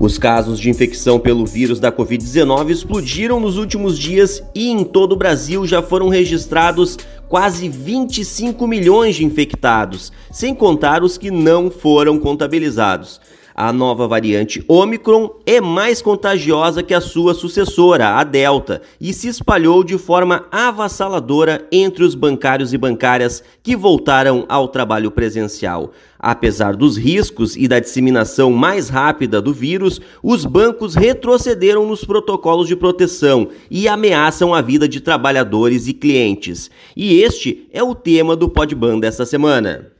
Os casos de infecção pelo vírus da Covid-19 explodiram nos últimos dias e em todo o Brasil já foram registrados quase 25 milhões de infectados, sem contar os que não foram contabilizados. A nova variante Omicron é mais contagiosa que a sua sucessora, a Delta, e se espalhou de forma avassaladora entre os bancários e bancárias que voltaram ao trabalho presencial. Apesar dos riscos e da disseminação mais rápida do vírus, os bancos retrocederam nos protocolos de proteção e ameaçam a vida de trabalhadores e clientes. E este é o tema do Podban dessa semana.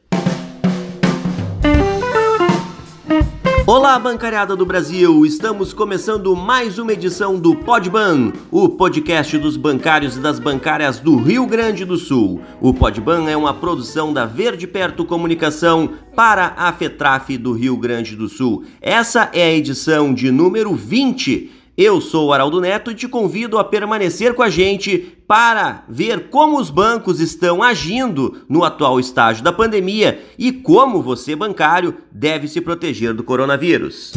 Olá, bancariada do Brasil! Estamos começando mais uma edição do Podban, o podcast dos bancários e das bancárias do Rio Grande do Sul. O Podban é uma produção da Verde Perto Comunicação para a FETRAF do Rio Grande do Sul. Essa é a edição de número 20 eu sou o Araldo Neto e te convido a permanecer com a gente para ver como os bancos estão agindo no atual estágio da pandemia e como você, bancário, deve se proteger do coronavírus.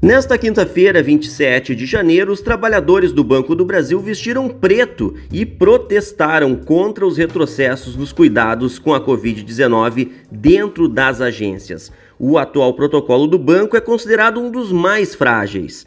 Nesta quinta-feira, 27 de janeiro, os trabalhadores do Banco do Brasil vestiram preto e protestaram contra os retrocessos nos cuidados com a Covid-19 dentro das agências. O atual protocolo do banco é considerado um dos mais frágeis.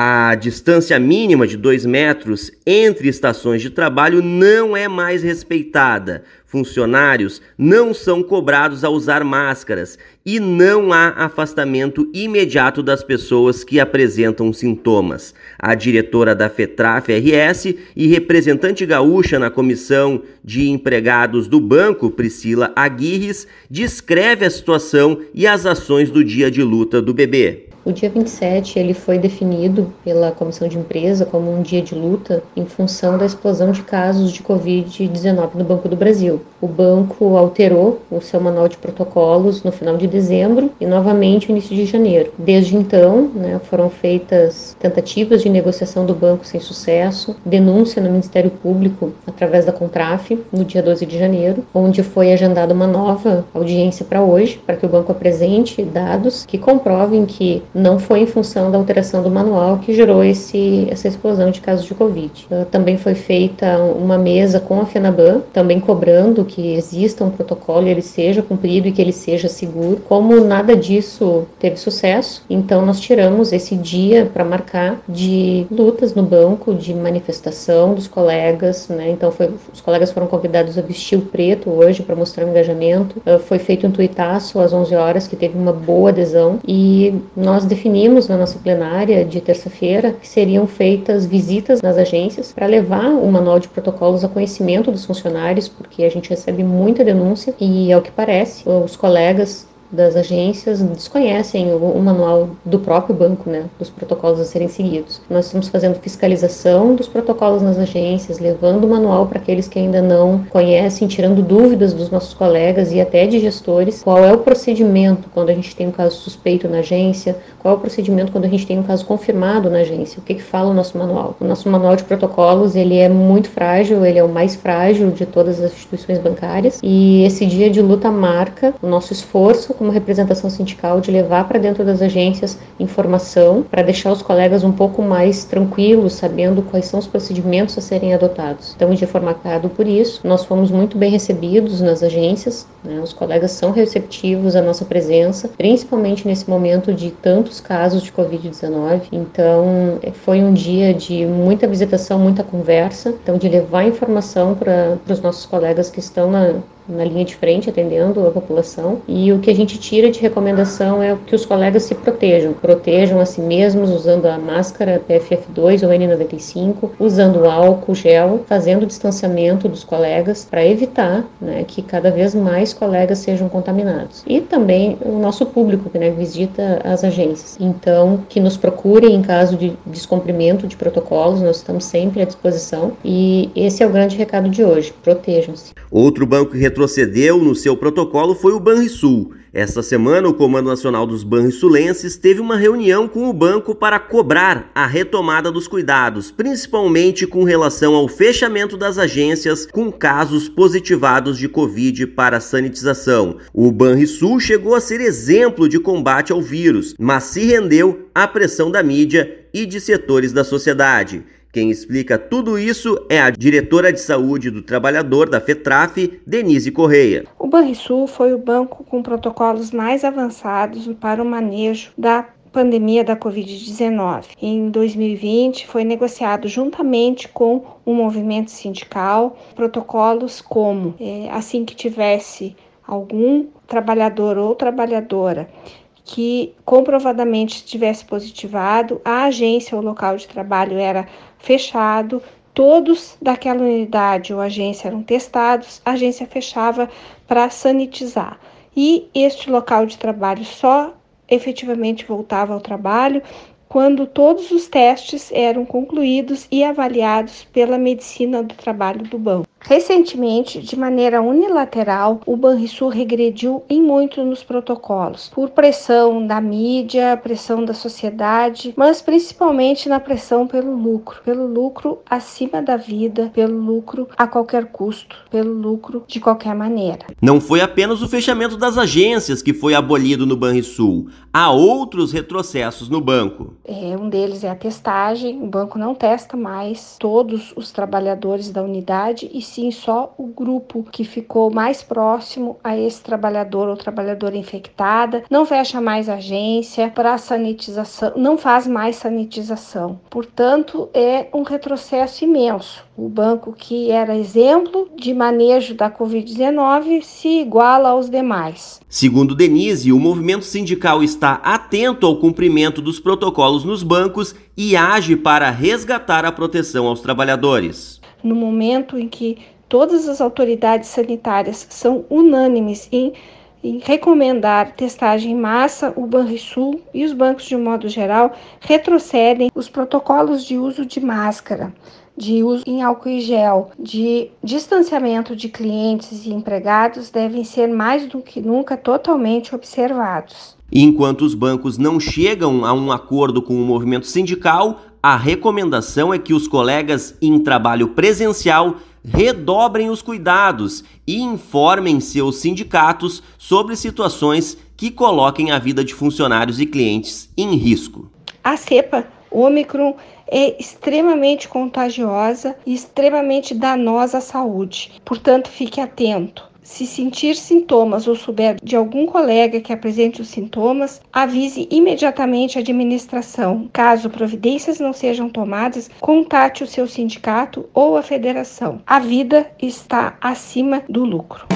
A distância mínima de 2 metros entre estações de trabalho não é mais respeitada. Funcionários não são cobrados a usar máscaras e não há afastamento imediato das pessoas que apresentam sintomas. A diretora da FETRAF RS e representante gaúcha na comissão de empregados do banco, Priscila Aguirres, descreve a situação e as ações do dia de luta do bebê. O dia 27 ele foi definido pela comissão de empresa como um dia de luta em função da explosão de casos de Covid-19 no Banco do Brasil. O banco alterou o seu manual de protocolos no final de dezembro e novamente no início de janeiro. Desde então, né, foram feitas tentativas de negociação do banco sem sucesso, denúncia no Ministério Público através da Contraf no dia 12 de janeiro, onde foi agendada uma nova audiência para hoje, para que o banco apresente dados que comprovem que não foi em função da alteração do manual que gerou esse, essa explosão de casos de Covid. Uh, também foi feita uma mesa com a FENABAN, também cobrando que exista um protocolo e ele seja cumprido e que ele seja seguro. Como nada disso teve sucesso, então nós tiramos esse dia para marcar de lutas no banco, de manifestação dos colegas, né? Então foi, os colegas foram convidados a vestir o preto hoje para mostrar o engajamento. Uh, foi feito um tuitaço às 11 horas que teve uma boa adesão e nós definimos na nossa plenária de terça-feira que seriam feitas visitas nas agências para levar o manual de protocolos a conhecimento dos funcionários, porque a gente recebe muita denúncia e, ao que parece, os colegas das agências desconhecem o, o, manual do próprio banco, né, dos protocolos a serem seguidos. Nós estamos fazendo fiscalização dos protocolos nas agências, levando o manual para aqueles que ainda não conhecem, tirando dúvidas dos nossos colegas e até de gestores, qual é o procedimento quando a gente tem um caso suspeito na agência, qual é o procedimento quando a gente tem um caso confirmado na agência, o que, que fala o nosso manual. O nosso manual de protocolos, ele é muito frágil, ele é o mais frágil de todas as instituições bancárias e esse dia de luta marca o nosso esforço como representação sindical de levar para dentro das agências informação para deixar os colegas um pouco mais tranquilos, sabendo quais são os procedimentos a serem adotados. Então, de forma marcado por isso, nós fomos muito bem recebidos nas agências, né? os colegas são receptivos à nossa presença, principalmente nesse momento de tantos casos de Covid-19. Então, é, foi um dia de muita visitação, muita conversa, então de levar informação para os nossos colegas que estão na, na linha de frente atendendo a população. E o que a gente tira de recomendação é que os colegas se protejam, protejam a si mesmos usando a máscara PFF2 ou N95, usando álcool gel, fazendo o distanciamento dos colegas para evitar né, que cada vez mais colegas sejam contaminados. E também o nosso público que né, visita as agências. Então, que nos procurem em caso de descumprimento de protocolos, nós estamos sempre à disposição. E esse é o grande recado de hoje: protejam-se. Outro banco que retrocedeu no seu protocolo foi o Banrisul. Esta semana, o Comando Nacional dos Banrisulenses teve uma reunião com o banco para cobrar a retomada dos cuidados, principalmente com relação ao fechamento das agências com casos positivados de Covid para sanitização. O Banrisul chegou a ser exemplo de combate ao vírus, mas se rendeu à pressão da mídia e de setores da sociedade. Quem explica tudo isso é a diretora de saúde do trabalhador da FETRAF, Denise Correia. O Banrisul foi o banco com protocolos mais avançados para o manejo da pandemia da Covid-19. Em 2020, foi negociado juntamente com o movimento sindical protocolos como, é, assim que tivesse algum trabalhador ou trabalhadora que comprovadamente tivesse positivado, a agência ou local de trabalho era fechado, todos daquela unidade ou agência eram testados, a agência fechava para sanitizar. E este local de trabalho só efetivamente voltava ao trabalho quando todos os testes eram concluídos e avaliados pela medicina do trabalho do banco. Recentemente, de maneira unilateral, o Banrisul regrediu em muito nos protocolos, por pressão da mídia, pressão da sociedade, mas principalmente na pressão pelo lucro, pelo lucro acima da vida, pelo lucro a qualquer custo, pelo lucro de qualquer maneira. Não foi apenas o fechamento das agências que foi abolido no Banrisul, há outros retrocessos no banco. É, um deles é a testagem, o banco não testa mais todos os trabalhadores da unidade e sim só o grupo que ficou mais próximo a esse trabalhador ou trabalhadora infectada, não fecha mais agência para sanitização, não faz mais sanitização. Portanto, é um retrocesso imenso. O banco que era exemplo de manejo da Covid-19 se iguala aos demais. Segundo Denise, o movimento sindical está atento ao cumprimento dos protocolos nos bancos e age para resgatar a proteção aos trabalhadores no momento em que todas as autoridades sanitárias são unânimes em, em recomendar testagem em massa, o Banrisul e os bancos de um modo geral retrocedem os protocolos de uso de máscara, de uso em álcool e gel, de distanciamento de clientes e empregados devem ser mais do que nunca totalmente observados. Enquanto os bancos não chegam a um acordo com o movimento sindical, a recomendação é que os colegas em trabalho presencial redobrem os cuidados e informem seus sindicatos sobre situações que coloquem a vida de funcionários e clientes em risco. A cepa Omicron é extremamente contagiosa e extremamente danosa à saúde. Portanto, fique atento. Se sentir sintomas ou souber de algum colega que apresente os sintomas, avise imediatamente a administração. Caso providências não sejam tomadas, contate o seu sindicato ou a federação. A vida está acima do lucro.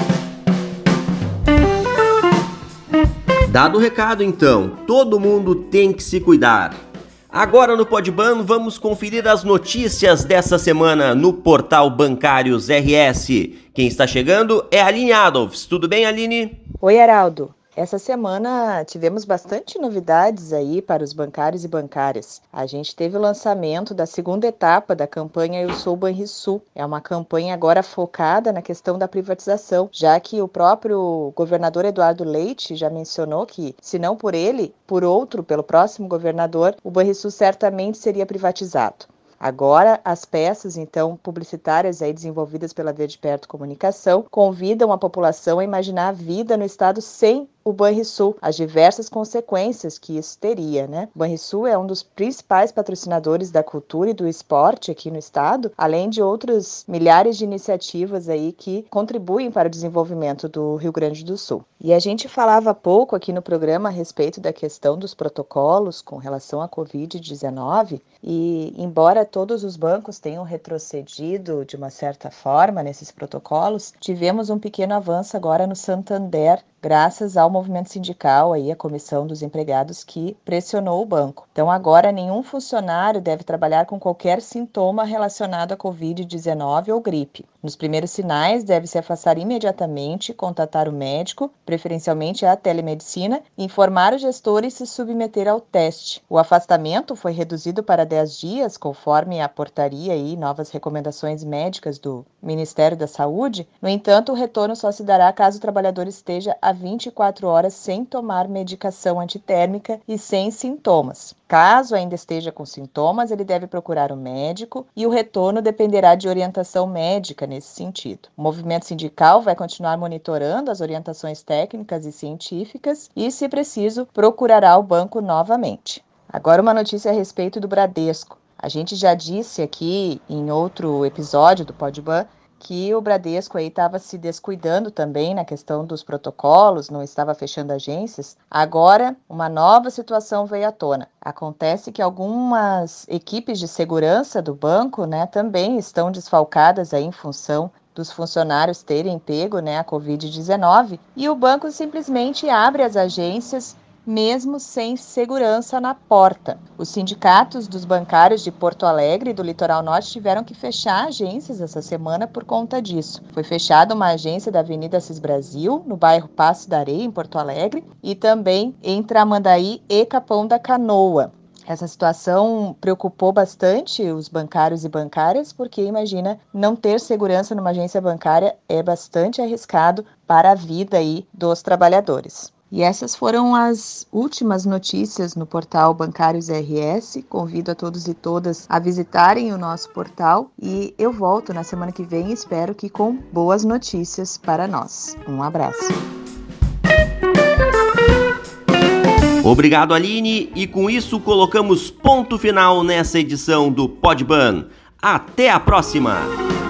Dado o recado, então, todo mundo tem que se cuidar. Agora no Podban vamos conferir as notícias dessa semana no portal Bancários RS. Quem está chegando é Aline Adolfs. Tudo bem, Aline? Oi, Heraldo. Essa semana tivemos bastante novidades aí para os bancários e bancárias. A gente teve o lançamento da segunda etapa da campanha Eu Sou Banrisul. É uma campanha agora focada na questão da privatização, já que o próprio governador Eduardo Leite já mencionou que, se não por ele, por outro, pelo próximo governador, o Banrisul certamente seria privatizado. Agora, as peças, então, publicitárias aí desenvolvidas pela Verde Perto Comunicação convidam a população a imaginar a vida no estado sem o Banrisul, as diversas consequências que isso teria, né? O Banrisul é um dos principais patrocinadores da cultura e do esporte aqui no estado, além de outras milhares de iniciativas aí que contribuem para o desenvolvimento do Rio Grande do Sul. E a gente falava pouco aqui no programa a respeito da questão dos protocolos com relação à Covid-19 e embora todos os bancos tenham retrocedido de uma certa forma nesses protocolos, tivemos um pequeno avanço agora no Santander graças ao movimento sindical aí a comissão dos empregados que pressionou o banco. Então agora nenhum funcionário deve trabalhar com qualquer sintoma relacionado à COVID-19 ou gripe. Nos primeiros sinais, deve se afastar imediatamente, contatar o médico, preferencialmente a telemedicina, informar o gestor e se submeter ao teste. O afastamento foi reduzido para 10 dias, conforme a portaria e novas recomendações médicas do Ministério da Saúde. No entanto, o retorno só se dará caso o trabalhador esteja 24 horas sem tomar medicação antitérmica e sem sintomas. Caso ainda esteja com sintomas, ele deve procurar o um médico e o retorno dependerá de orientação médica nesse sentido. O movimento sindical vai continuar monitorando as orientações técnicas e científicas e, se preciso, procurará o banco novamente. Agora, uma notícia a respeito do Bradesco. A gente já disse aqui em outro episódio do Podban que o Bradesco aí estava se descuidando também na questão dos protocolos, não estava fechando agências. Agora, uma nova situação veio à tona. Acontece que algumas equipes de segurança do banco, né, também estão desfalcadas aí em função dos funcionários terem pego né, a Covid-19 e o banco simplesmente abre as agências mesmo sem segurança na porta. Os sindicatos dos bancários de Porto Alegre e do Litoral Norte tiveram que fechar agências essa semana por conta disso. Foi fechada uma agência da Avenida Cis Brasil, no bairro Passo da Areia, em Porto Alegre, e também entre Amandaí e Capão da Canoa. Essa situação preocupou bastante os bancários e bancárias, porque imagina, não ter segurança numa agência bancária é bastante arriscado para a vida aí dos trabalhadores. E essas foram as últimas notícias no portal Bancários RS. Convido a todos e todas a visitarem o nosso portal e eu volto na semana que vem, espero que com boas notícias para nós. Um abraço. Obrigado, Aline, e com isso colocamos ponto final nessa edição do Podban. Até a próxima!